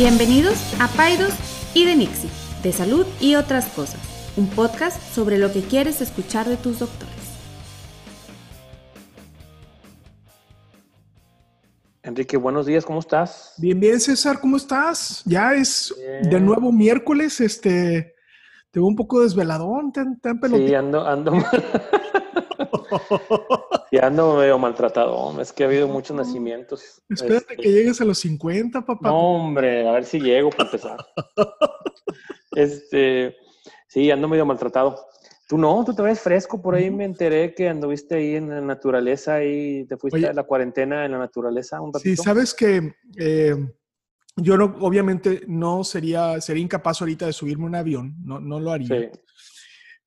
Bienvenidos a Paidos y de Nixie, de salud y otras cosas, un podcast sobre lo que quieres escuchar de tus doctores. Enrique, buenos días, ¿cómo estás? Bien, bien, César, ¿cómo estás? Ya es de nuevo miércoles, este, te veo un poco desveladón, tan, tan Sí, ando, ando, y ando medio maltratado, es que ha habido muchos nacimientos. Espérate este que llegues a los 50, papá. No, hombre, a ver si llego para empezar. este, sí, ando medio maltratado. Tú no, tú te ves fresco. Por ahí me enteré que anduviste ahí en la naturaleza y te fuiste a la cuarentena en la naturaleza un ratito. Sí, sabes que eh, yo no, obviamente no sería, sería incapaz ahorita de subirme un avión, no, no lo haría.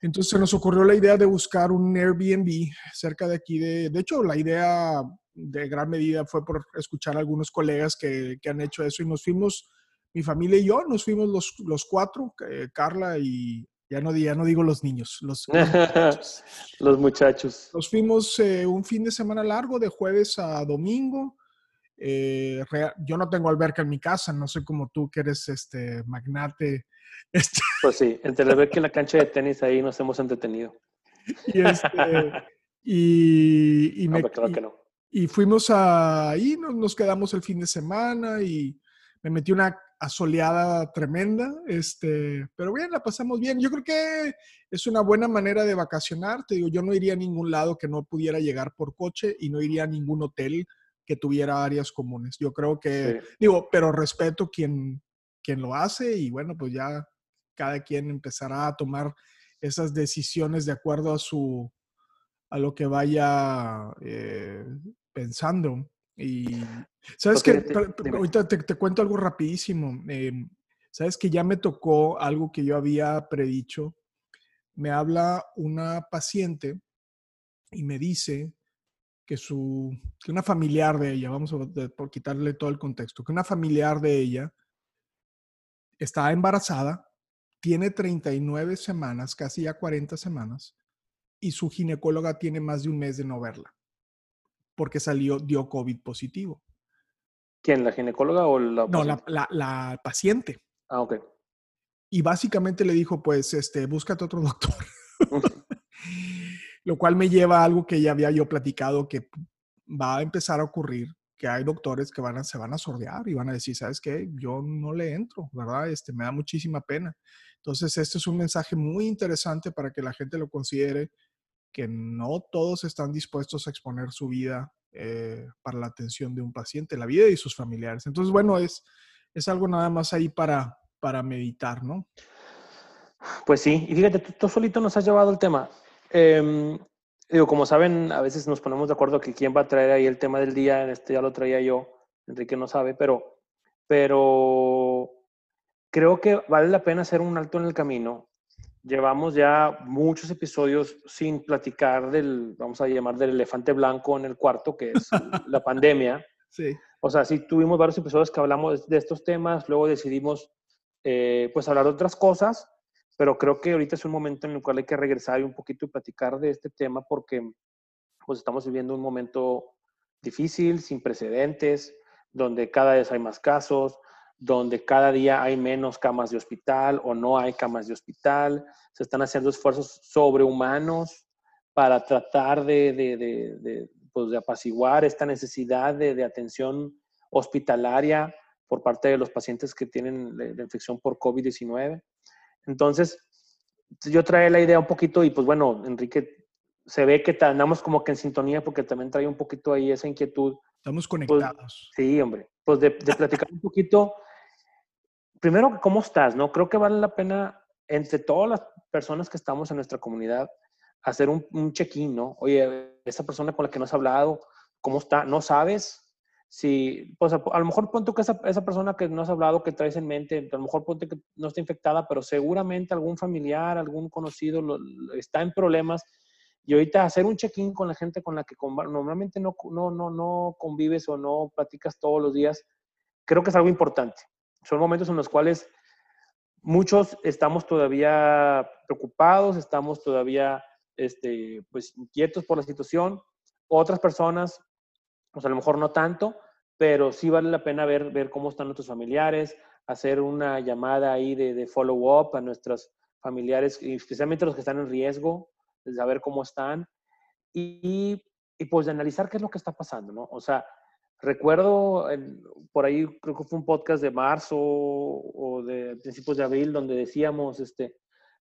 Entonces se nos ocurrió la idea de buscar un Airbnb cerca de aquí. De, de hecho, la idea de gran medida fue por escuchar a algunos colegas que, que han hecho eso y nos fuimos, mi familia y yo, nos fuimos los, los cuatro, eh, Carla y, ya no, ya no digo los niños, los, muchachos. los muchachos. Nos fuimos eh, un fin de semana largo, de jueves a domingo. Eh, yo no tengo alberca en mi casa, no sé como tú que eres este magnate. Este pues sí, entre el alberca y la cancha de tenis ahí nos hemos entretenido. Y, este, y, me, y, fuimos ahí, nos, nos quedamos el fin de semana y me metí una asoleada tremenda, este, pero bien, la pasamos bien. Yo creo que es una buena manera de vacacionar. Te digo, yo no iría a ningún lado que no pudiera llegar por coche y no iría a ningún hotel que tuviera áreas comunes. Yo creo que, digo, pero respeto quien, quien lo hace y bueno, pues ya cada quien empezará a tomar esas decisiones de acuerdo a su, a lo que vaya eh, pensando. Y sabes que, ahorita te, cuento algo rapidísimo. Em, sabes que ya me tocó algo que yo había predicho. Me habla una paciente y me dice que su, que una familiar de ella, vamos a por quitarle todo el contexto, que una familiar de ella está embarazada, tiene 39 semanas, casi ya 40 semanas, y su ginecóloga tiene más de un mes de no verla porque salió, dio COVID positivo. ¿Quién? ¿La ginecóloga o la No, la, la, paciente. Ah, ok. Y básicamente le dijo, pues, este, búscate otro doctor. Lo cual me lleva a algo que ya había yo platicado que va a empezar a ocurrir, que hay doctores que van a, se van a sordear y van a decir, ¿sabes qué? Yo no le entro, ¿verdad? Este, me da muchísima pena. Entonces, este es un mensaje muy interesante para que la gente lo considere que no todos están dispuestos a exponer su vida eh, para la atención de un paciente, la vida y sus familiares. Entonces, bueno, es, es algo nada más ahí para, para meditar, ¿no? Pues sí, y fíjate, tú, solito nos has llevado el tema. Em, digo, como saben, a veces nos ponemos de acuerdo que quién va a traer ahí el tema del día, este ya lo traía yo, Enrique no sabe, pero, pero creo que vale la pena hacer un alto en el camino llevamos ya muchos episodios sin platicar del, vamos a llamar, del elefante blanco en el cuarto, que es la pandemia. Sí. O sea, sí tuvimos varios episodios que hablamos de estos temas, luego decidimos eh, pues hablar de otras cosas, pero creo que ahorita es un momento en el cual hay que regresar y un poquito y platicar de este tema porque pues estamos viviendo un momento difícil, sin precedentes, donde cada vez hay más casos, donde cada día hay menos camas de hospital o no hay camas de hospital. Se están haciendo esfuerzos sobrehumanos para tratar de, de, pues, apaciguar esta necesidad de, atención hospitalaria por parte de los pacientes que tienen la, infección por COVID-19. Entonces, yo trae la idea un poquito y pues bueno, Enrique, se ve que andamos como que en sintonía porque también trae un poquito ahí esa inquietud. Estamos pues, conectados. sí, hombre, pues de, de platicar un poquito primero, ¿cómo estás? No creo que vale la pena entre todas las personas que estamos en nuestra comunidad hacer un, check-in, ¿no? Oye, esa persona con la que no has hablado, ¿cómo está? ¿No sabes? Si, pues a, lo mejor ponte que esa, esa, persona que no has hablado, que traes en mente, a lo mejor ponte que no está infectada, pero seguramente algún familiar, algún conocido está en problemas. Y ahorita hacer un check-in con la gente con la que normalmente no, no, no, no convives o no platicas todos los días, creo que es algo importante son momentos en los cuales muchos estamos todavía preocupados, estamos todavía este, pues, inquietos por la situación. Otras personas, pues a lo mejor no tanto, pero sí vale la pena ver, ver cómo están nuestros familiares, hacer una llamada ahí de, de follow-up a nuestros familiares, especialmente los que están en riesgo, saber cómo están y, y, pues de analizar qué es lo que está pasando, ¿no? O sea, recuerdo por ahí, creo que fue un podcast de marzo o de principios de abril donde decíamos, este,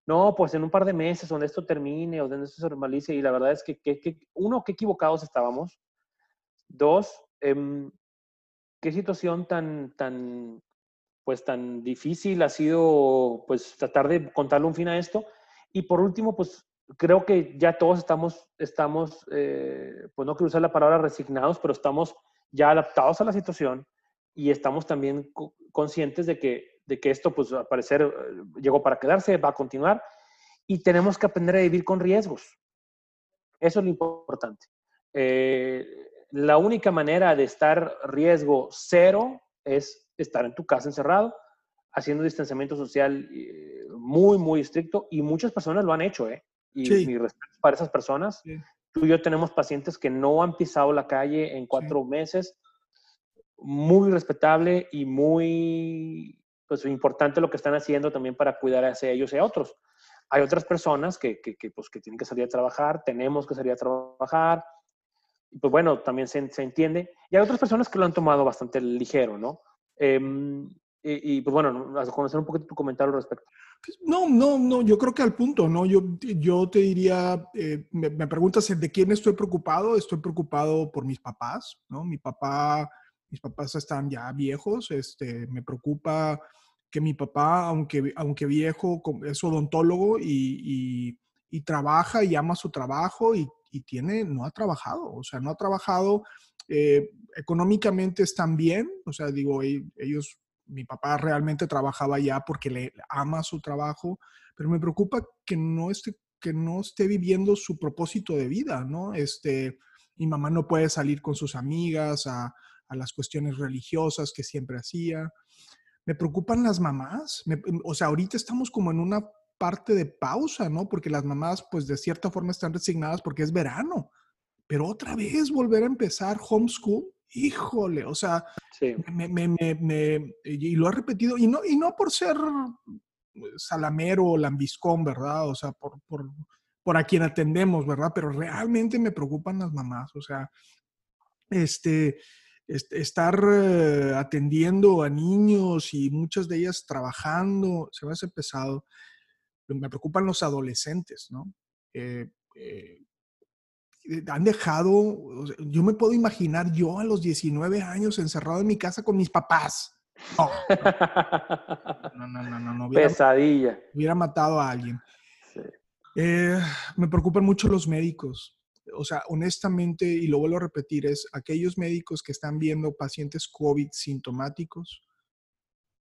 no, pues en un par de meses, donde esto termine o donde esto se normalice, y la verdad es que, que, uno, qué equivocados estábamos, dos, em, qué situación tan, tan, pues tan difícil ha sido, pues tratar de contarle un fin a esto, y por último, pues creo que ya todos estamos, estamos eh, pues no quiero usar la palabra resignados, pero estamos ya adaptados a la situación y estamos también conscientes de que, de que esto, pues al parecer, eh, llegó para quedarse, va a continuar y tenemos que aprender a vivir con riesgos. Eso es lo importante. Eh, la única manera de estar riesgo cero es estar en tu casa encerrado, haciendo distanciamiento social muy, muy estricto y muchas personas lo han hecho, ¿eh? y mi respeto para esas personas. Tú y yo tenemos pacientes que no han pisado la calle en cuatro meses. Muy respetable y muy pues, importante lo que están haciendo también para cuidar a ellos y a otros. Hay otras personas que, que, que, pues, que tienen que salir a trabajar, tenemos que salir a trabajar. Y pues bueno, también se, se entiende. Y hay otras personas que lo han tomado bastante ligero, ¿no? Em, y, pues bueno, a conocer un poquito tu comentario al respecto. Pues, no, no, no, yo creo que al punto, ¿no? Yo, yo te diría, eh, me, me, preguntas de quién estoy preocupado, estoy preocupado por mis papás, ¿no? Mi papá, mis papás están ya viejos, este, me preocupa que mi papá, aunque, aunque viejo, es odontólogo y, y, y trabaja y ama su trabajo y, y, tiene, no ha trabajado, o sea, no ha trabajado, eh, económicamente están bien, o sea, digo, e, ellos mi papá realmente trabajaba ya porque le ama su trabajo, pero me preocupa que no esté, que no esté viviendo su propósito de vida, ¿no? Este, mi mamá no puede salir con sus amigas a, a las cuestiones religiosas que siempre hacía. Me preocupan las mamás, o sea, ahorita estamos como en una parte de pausa, ¿no? Porque las mamás, pues de cierta forma están resignadas porque es verano, pero otra vez volver a empezar homeschool, híjole, o sea, me, me, me, y lo he repetido, y no, y no por ser salamero o lambiscón, ¿verdad? O sea, por, por, por a quien atendemos, ¿verdad? Pero realmente me preocupan las mamás, o sea, este, estar eh, atendiendo a niños y muchas de ellas trabajando, se me hace pesado. Me preocupan los adolescentes, ¿no? Eh, eh, eh, han dejado, yo me puedo imaginar yo a los 19 años encerrado en mi casa con mis papás. No, no, no, no, no. Pesadilla. Hubiera matado a alguien. Eh, me preocupan mucho los médicos. O sea, honestamente, y lo vuelvo a repetir, es aquellos médicos que están viendo pacientes COVID sintomáticos,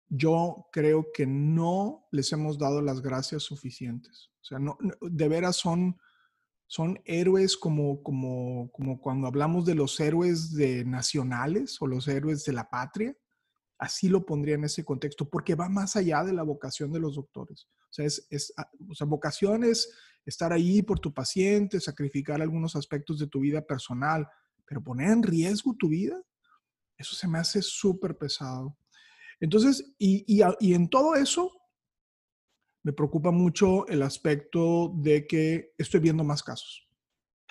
yo creo que no les hemos dado las gracias suficientes. O sea, no, de veras son son héroes como, como, como cuando hablamos de los héroes de nacionales o los héroes de la patria. Así lo pondría en ese contexto, porque va más allá de la vocación de los doctores. O sea, es, ah, vocación es estar ahí por tu paciente, sacrificar algunos aspectos de tu vida personal, pero poner en riesgo tu vida, eso se me hace súper pesado. Entonces, y, y, y en todo eso, me preocupa mucho el aspecto de que estoy viendo más casos.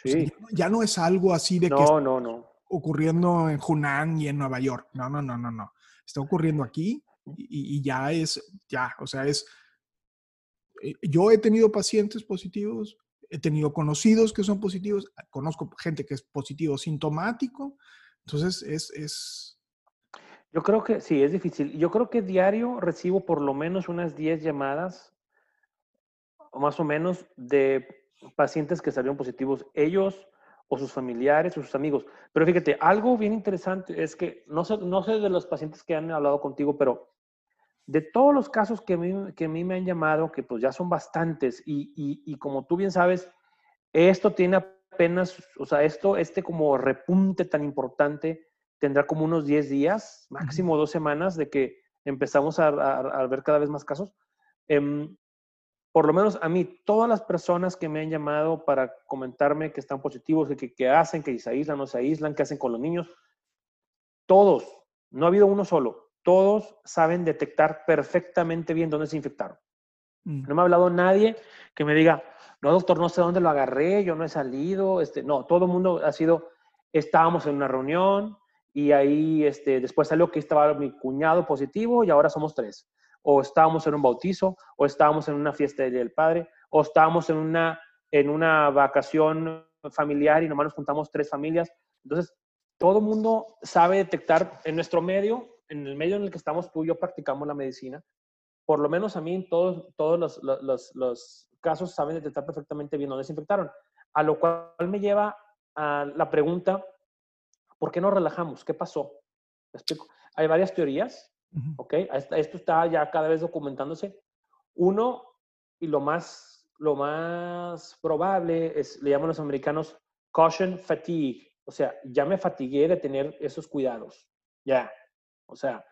Sí. ya, no es algo así de que no, no, no. ocurriendo en Hunan y en Nueva York. No, no, no, no, no. Está ocurriendo aquí y, ya es, ya, o sea, es... Eh, yo he tenido pacientes positivos, he tenido conocidos que son positivos, conozco gente que es positivo sintomático, entonces es, es... Yo creo que sí, es difícil. Yo creo que diario recibo por lo menos unas 10 llamadas más o menos de pacientes que salieron positivos, ellos o sus familiares o sus amigos. Pero fíjate, algo bien interesante es que no sé, no sé de los pacientes que han hablado contigo, pero de todos los casos que a mí, que a mí me han llamado, que pues ya son bastantes, y, y, como tú bien sabes, esto tiene apenas, o sea, esto, este como repunte tan importante, tendrá como unos 10 días, máximo dos semanas, de que empezamos a, a, a ver cada vez más casos. Eh, por lo menos a mí, todas las personas que me han llamado para comentarme que están positivos, que, que hacen, que se aíslan, no se aíslan, que hacen con los niños, todos, no ha habido uno solo, todos saben detectar perfectamente bien dónde se infectaron. Mm. No me ha hablado nadie que me diga, no, doctor, no sé dónde lo agarré, yo no he salido. Este, no, todo el mundo ha sido, estábamos en una reunión y ahí este, después salió que estaba mi cuñado positivo y ahora somos tres. O estábamos en un bautizo, o estábamos en una fiesta del Padre, o estábamos en una, en una vacación familiar y nomás nos juntamos tres familias. Entonces, todo mundo sabe detectar en nuestro medio, en el medio en el que estamos tú y yo practicamos la medicina, por lo menos a mí todos, todos los, los, los, casos saben detectar perfectamente bien dónde se infectaron. A lo cual me lleva a la pregunta, ¿por qué no relajamos? ¿Qué pasó? explico? Hay varias teorías, ¿ok? Esto está ya cada vez documentándose. Uno, y lo más, lo más probable es, le llaman los americanos caution fatigue, o sea, ya me fatigué de tener esos cuidados. Ya. O sea,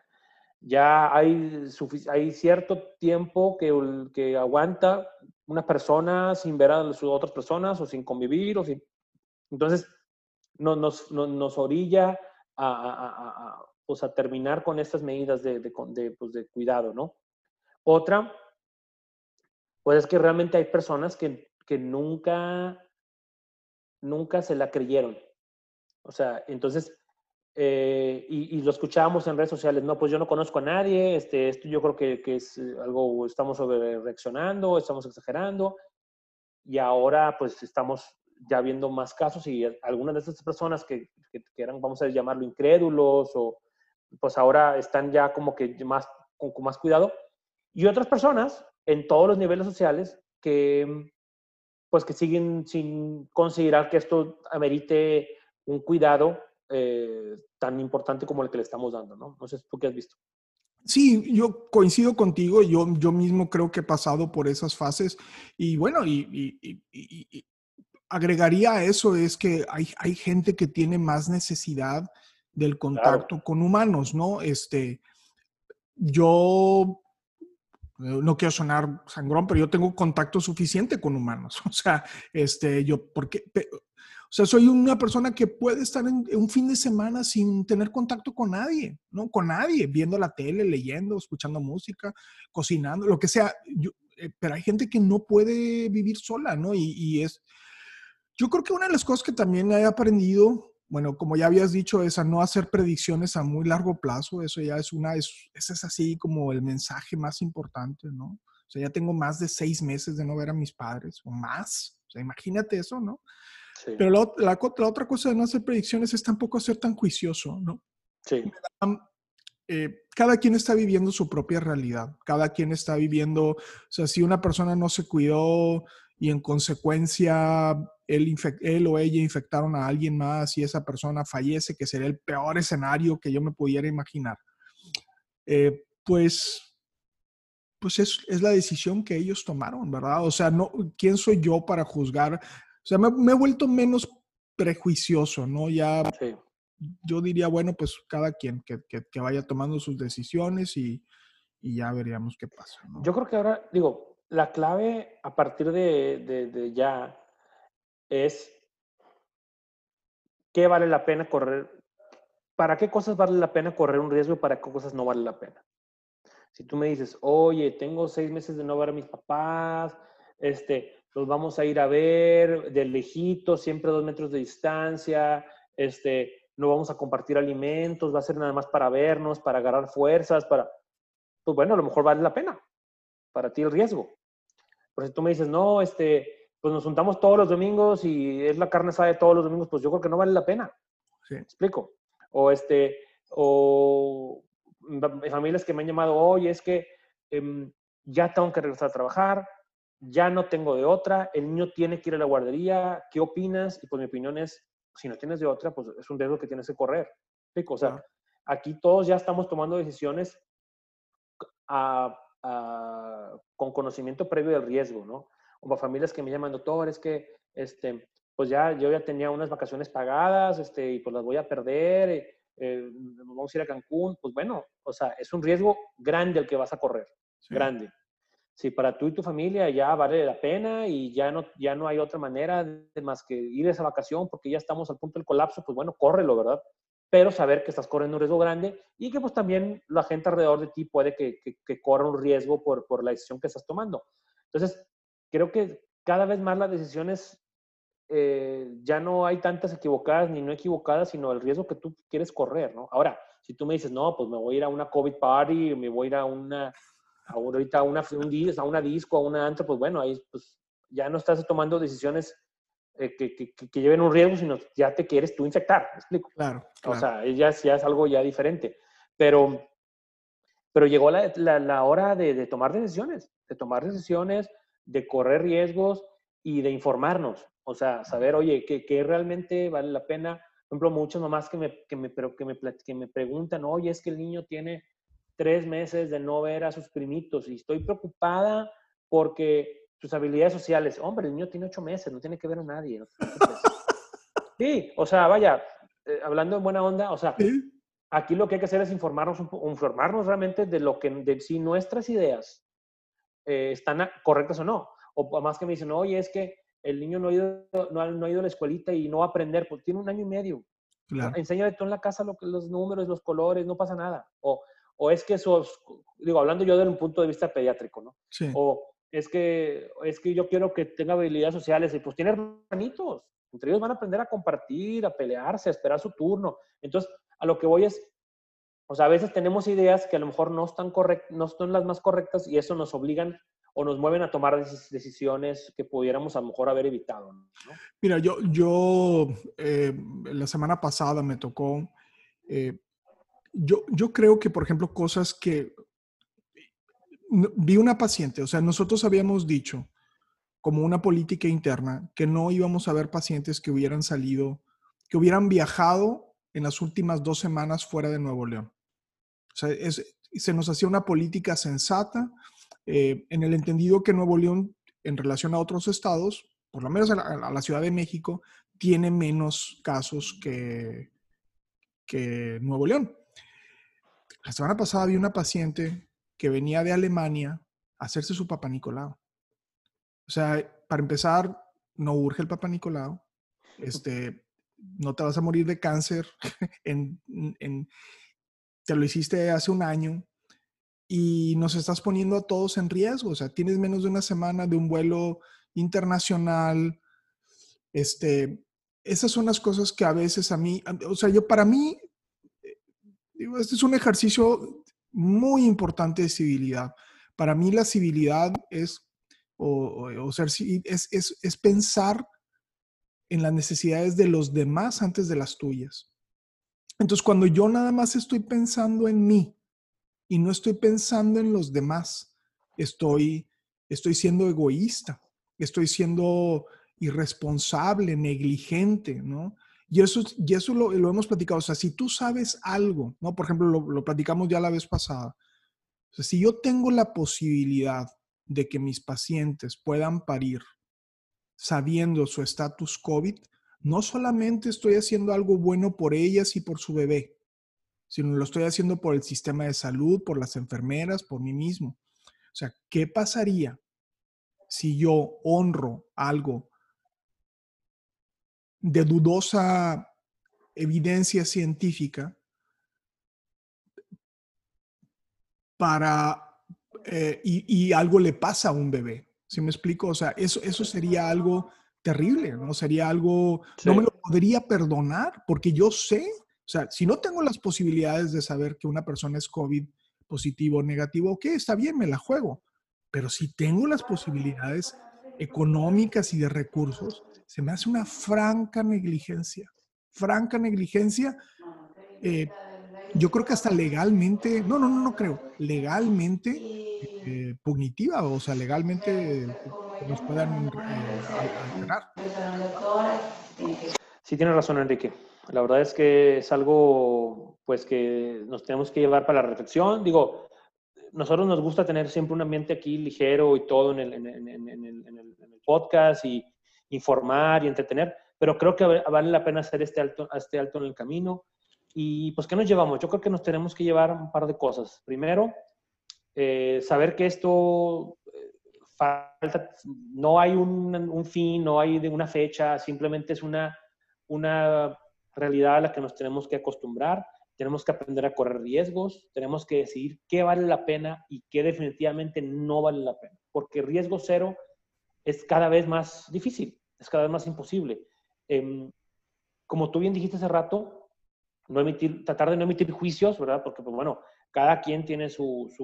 ya hay, hay cierto tiempo que, que aguanta una persona sin ver a las otras personas o sin convivir. O sin... Entonces, no, nos, nos orilla a, a, a, pues a, terminar con estas medidas de, de, de, pues de cuidado, ¿no? Otra, pues es que realmente hay personas que, que nunca, nunca se la creyeron. O sea, entonces, eh, y, lo escuchábamos en redes sociales, no, pues yo no conozco a nadie, este, esto yo creo que, que es eh, algo, estamos sobre reaccionando, estamos exagerando, y ahora pues estamos ya viendo más casos y algunas de estas personas que, que, eran, vamos a llamarlo, incrédulos, o pues ahora están ya como que más, con, con más cuidado, y otras personas en todos los niveles sociales que pues que siguen sin considerar que esto amerite un cuidado eh, tan importante como el que le estamos dando, ¿no? No sé, ¿tú qué has visto? Sí, yo coincido contigo, yo, yo mismo creo que he pasado por esas fases y bueno, y, agregaría a eso es que hay, hay, gente que tiene más necesidad del contacto con humanos, ¿no? Este, yo no quiero sonar sangrón, pero yo tengo contacto suficiente con humanos. O sea, este, yo, porque, o sea, soy una persona que puede estar en, un fin de semana sin tener contacto con nadie, ¿no? Con nadie, viendo la tele, leyendo, escuchando música, cocinando, lo que sea. Eh, pero hay gente que no puede vivir sola, ¿no? Y, y, es, yo creo que una de las cosas que también he aprendido, bueno, como ya habías dicho, es a no hacer predicciones a muy largo plazo. Eso ya es una, es, ese es así como el mensaje más importante, ¿no? O sea, ya tengo más de seis meses de no ver a mis padres o más. O sea, imagínate eso, ¿no? Pero la, la, otra cosa de no hacer predicciones es tampoco ser tan juicioso, ¿no? Sí. Eh, cada quien está viviendo su propia realidad, cada quien está viviendo, o sea, si una persona no se cuidó y en consecuencia él, él o ella infectaron a alguien más y esa persona fallece, que sería el peor escenario que yo me pudiera imaginar, eh, pues pues es, es, la decisión que ellos tomaron, ¿verdad? O sea, no, ¿quién soy yo para juzgar o sea, me, he vuelto menos prejuicioso, ¿no? Ya yo diría, bueno, pues cada quien que, que, vaya tomando sus decisiones y, y, ya veríamos qué pasa. ¿no? Yo creo que ahora, digo, la clave a partir de, ya es qué vale la pena correr, para qué cosas vale la pena correr un riesgo y para qué cosas no vale la pena. Si tú me dices, oye, tengo seis meses de no ver a mis papás, este, los vamos a ir a ver de lejito, siempre a dos metros de distancia, este, no vamos a compartir alimentos, va a ser nada más para vernos, para agarrar fuerzas, para, pues bueno, a lo mejor vale la pena para ti el riesgo. Pero si tú me dices, no, este, pues nos juntamos todos los domingos y es la carne asada de todos los domingos, pues yo creo que no vale la pena. Sí. explico? O este, o familias que me han llamado, oye, es que em, ya tengo que regresar a trabajar, ya no tengo de otra, el niño tiene que ir a la guardería, ¿qué opinas? Y pues mi opinión es, si no tienes de otra, pues es un riesgo que tienes que correr. O sea, aquí todos ya estamos tomando decisiones con conocimiento previo del riesgo, ¿no? O familias que me llaman, doctor, es que, este, pues ya yo ya tenía unas vacaciones pagadas, este, y pues las voy a perder, eh, eh, vamos a ir a Cancún, pues bueno, o sea, es un riesgo grande el que vas a correr, grande si para tú y tu familia ya vale la pena y ya no, ya no hay otra manera de más que ir a esa vacación porque ya estamos al punto del colapso, pues bueno, córrelo, ¿verdad? Pero saber que estás corriendo un riesgo grande y que pues también la gente alrededor de ti puede que, que, corra un riesgo por, por la decisión que estás tomando. Entonces, creo que cada vez más las decisiones eh, ya no hay tantas equivocadas ni no equivocadas, sino el riesgo que tú quieres correr, ¿no? Ahora, si tú me dices, no, pues me voy a ir a una COVID party, me voy a ir a una, ahorita a una, un, a una disco, a una antro, pues bueno, ahí pues ya no estás tomando decisiones eh, que, que, que, lleven un riesgo, sino ya te quieres tú infectar, ¿me explico? Claro. O sea, ya, ya, es algo ya diferente. Pero, pero llegó la, la, la hora de, de tomar decisiones, de tomar decisiones, de correr riesgos y de informarnos. O sea, saber, oye, ¿qué, realmente vale la pena? Por ejemplo, muchas mamás que me, que me, que me, que me preguntan, oye, es que el niño tiene tres meses de no ver a sus primitos y estoy preocupada porque sus habilidades sociales, hombre, el niño tiene ocho meses, no tiene que ver a nadie. sí, o sea, vaya, eh, hablando en buena onda, o sea, aquí lo que hay que hacer es informarnos, informarnos realmente de lo que, de si nuestras ideas eh, están correctas o no. O más que me dicen, oye, es que el niño no ha ido, no ha, ido a la escuelita y no va a aprender, porque tiene un año y medio. Claro. Enséñale tú en la casa lo, los números, los colores, no pasa nada. O, o es que esos, digo, hablando yo desde un punto de vista pediátrico, ¿no? Sí. O es que, es que yo quiero que tenga habilidades sociales y pues tiene hermanitos. Entre ellos van a aprender a compartir, a pelearse, a esperar su turno. Entonces, a lo que voy es, o sea, a veces tenemos ideas que a lo mejor no están, correct, no son las más correctas y eso nos obligan o nos mueven a tomar decisiones que pudiéramos a lo mejor haber evitado. Mira, yo, yo eh, la semana pasada me tocó, eh, yo, yo creo que, por ejemplo, cosas que vi una paciente, o sea, nosotros habíamos dicho como una política interna que no íbamos a ver pacientes que hubieran salido, que hubieran viajado en las últimas dos semanas fuera de Nuevo León. O sea, se nos hacía una política sensata eh, en el entendido que Nuevo León, en relación a otros estados, por lo menos a la, Ciudad de México, tiene menos casos que, que Nuevo León. La semana pasada vi una paciente que venía de Alemania a hacerse su Papa Nicolau. O sea, para empezar, no urge el Papa Nicolau. Este, no te vas a morir de cáncer. en, te lo hiciste hace un año y nos estás poniendo a todos en riesgo. O sea, tienes menos de una semana de un vuelo internacional. Este, esas son las cosas que a veces a mí, o sea, yo para mí, eh, digo, este es un ejercicio muy importante de civilidad. Para mí la civilidad es, o, ser, es, es, es pensar en las necesidades de los demás antes de las tuyas. Entonces, cuando yo nada más estoy pensando en mí, y no estoy pensando en los demás. Estoy, estoy siendo egoísta, estoy siendo irresponsable, negligente, ¿no? Y eso, y eso lo, hemos platicado. O sea, si tú sabes algo, ¿no? Por ejemplo, lo, platicamos ya la vez pasada. O sea, si yo tengo la posibilidad de que mis pacientes puedan parir sabiendo su estatus COVID, no solamente estoy haciendo algo bueno por ellas y por su bebé, sino lo estoy haciendo por el sistema de salud, por las enfermeras, por mí mismo. O sea, ¿qué pasaría si yo honro algo de dudosa evidencia científica para eh, y, algo le pasa a un bebé? ¿Sí me explico? O sea, eso, eso sería algo terrible, ¿no? Sería algo, no me lo podría perdonar porque yo sé o sea, si no tengo las posibilidades de saber que una persona es COVID positivo o negativo, ok, está bien, me la juego. Pero si tengo las posibilidades económicas y de recursos, se me hace una franca negligencia. Franca negligencia. Eh, yo creo que hasta legalmente, no, no, no, no creo, legalmente eh, punitiva, o sea, legalmente nos puedan eh. Sí, tiene razón, Enrique. La verdad es que es algo pues que nos tenemos que llevar para la reflexión. Digo, nosotros nos gusta tener siempre un ambiente aquí ligero y todo en el, el, podcast y informar y entretener, pero creo que vale la pena hacer este alto, este alto en el camino. Y pues, ¿qué nos llevamos? Yo creo que nos tenemos que llevar un par de cosas. Primero, eh, saber que esto eh, falta, no hay un, fin, no hay una fecha, simplemente es una, una realidad a la que nos tenemos que acostumbrar, tenemos que aprender a correr riesgos, tenemos que decidir qué vale la pena y qué definitivamente no vale la pena, porque riesgo cero es cada vez más difícil, es cada vez más imposible. Em, como tú bien dijiste hace rato, no emitir, tratar de no emitir juicios, ¿verdad? Porque, pues, bueno, cada quien tiene sus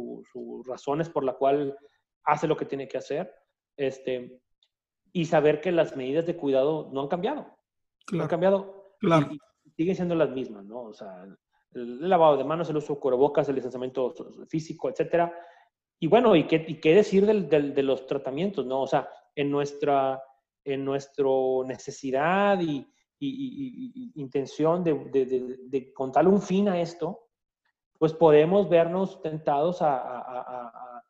razones por la cual hace lo que tiene que hacer. Este, y saber que las medidas de cuidado no han cambiado. No han cambiado. Claro. Y, siguen siendo las mismas, ¿no? O sea, el, lavado de manos, el uso de cubrebocas, el distanciamiento físico, etcétera. Y bueno, ¿y qué, y qué decir del, del, de los tratamientos, no? O sea, en nuestra, en nuestro necesidad y, y, intención de, de, de, contarle un fin a esto, pues podemos vernos tentados a, a,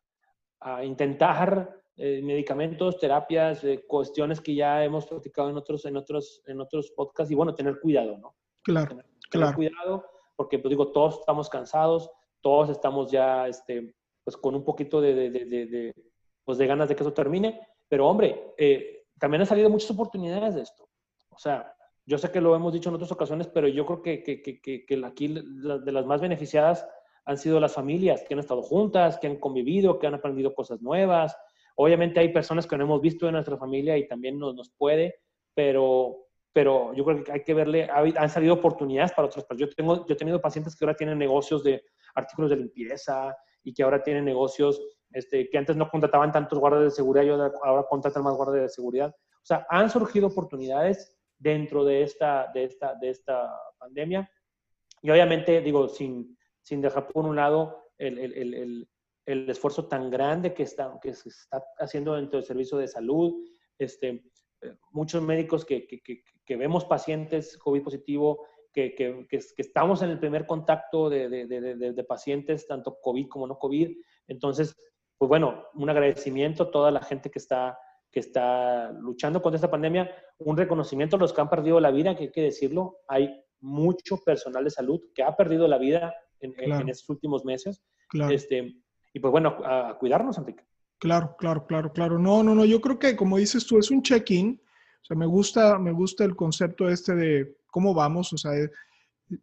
a, a intentar eh, medicamentos, terapias, eh, cuestiones que ya hemos platicado en otros, en, otros, en otros podcasts y bueno, tener cuidado, ¿no? Claro, tener, claro. cuidado porque, pues digo, todos estamos cansados, todos estamos ya, este, pues con un poquito de, de, de, de pues, de ganas de que eso termine, pero hombre, eh, también han salido muchas oportunidades de esto. O sea, yo sé que lo hemos dicho en otras ocasiones, pero yo creo que, que, que, que aquí de las más beneficiadas han sido las familias que han estado juntas, que han convivido, que han aprendido cosas nuevas. Obviamente hay personas que no hemos visto en nuestra familia y también nos, nos puede, pero, pero yo creo que hay que verle, han salido oportunidades para otras personas. Yo, tengo, yo he tenido pacientes que ahora tienen negocios de artículos de limpieza y que ahora tienen negocios este, que antes no contrataban tantos guardias de seguridad y ahora contratan más guardias de seguridad. O sea, han surgido oportunidades dentro de esta, de esta, de esta pandemia. Y obviamente, digo, sin, sin dejar por un lado el, el, el, el esfuerzo tan grande que, está, que se está haciendo dentro del servicio de salud, este, eh, muchos médicos que, que, que, vemos pacientes COVID positivo, que, que, estamos en el primer contacto de, de, de, de, pacientes, tanto COVID como no COVID. Entonces, pues bueno, un agradecimiento a toda la gente que está, que está luchando contra esta pandemia, un reconocimiento a los que han perdido la vida, que hay que decirlo, hay mucho personal de salud que ha perdido la vida en, claro. en estos últimos meses. Claro. Este, y pues bueno, a, cuidarnos, Enrique. Claro, claro, claro, claro. No, no, no, yo creo que como dices tú, es un check-in. O sea, me gusta, me gusta el concepto este de cómo vamos. O sea,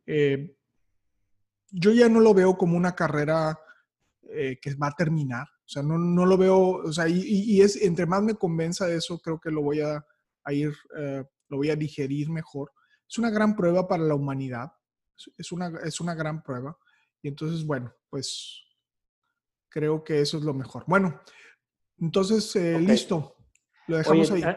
eh, yo ya no lo veo como una carrera eh, que va a terminar. O sea, no, no lo veo, o sea, y, y, es, entre más me convenza de eso, creo que lo voy a, a ir, eh, lo voy a digerir mejor. Es una gran prueba para la humanidad. Es una, es una gran prueba. Y entonces, bueno, pues creo que eso es lo mejor. Bueno, entonces, eh, okay. listo. Lo dejamos Oye, ahí.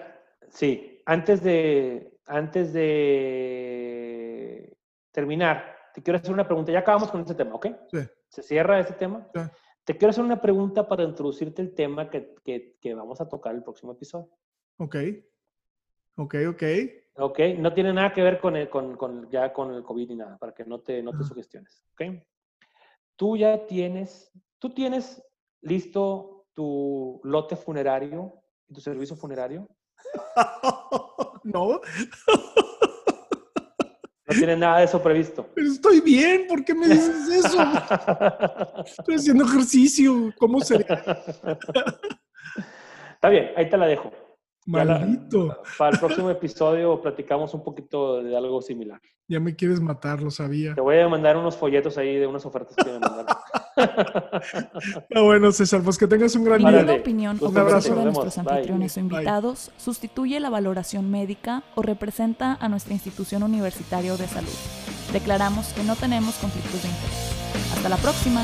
Sí, antes de, antes de terminar, te quiero hacer una pregunta. Ya acabamos con este tema, ¿ok? Sí. ¿Se cierra este tema? Sí. Te quiero hacer una pregunta para introducirte el tema que, que, que vamos a tocar el próximo episodio. Ok. Ok, ok. Ok, no tiene nada que ver con, el, con, con ya con el COVID ni nada, para que no te, no te Ah. sugestiones. Ok. Tú ya tienes, tú tienes listo tu lote funerario, tu servicio funerario. no. No tienes nada de eso previsto. Pero estoy bien, ¿por qué me dices eso? Estoy haciendo ejercicio, ¿cómo sería? Está bien, ahí te la dejo. Maldito. La, para el próximo episodio platicamos un poquito de algo similar. Ya me quieres matar, lo sabía. Te voy a mandar unos folletos ahí de unas ofertas que me mandaron. ah, bueno, César, pues que tengas un gran día. opinión o Un abrazo. de nuestros vemos. Bye. anfitriones o invitados sustituye la valoración médica o representa a nuestra institución universitaria o de salud. Declaramos que no tenemos conflictos de interés. Hasta la próxima.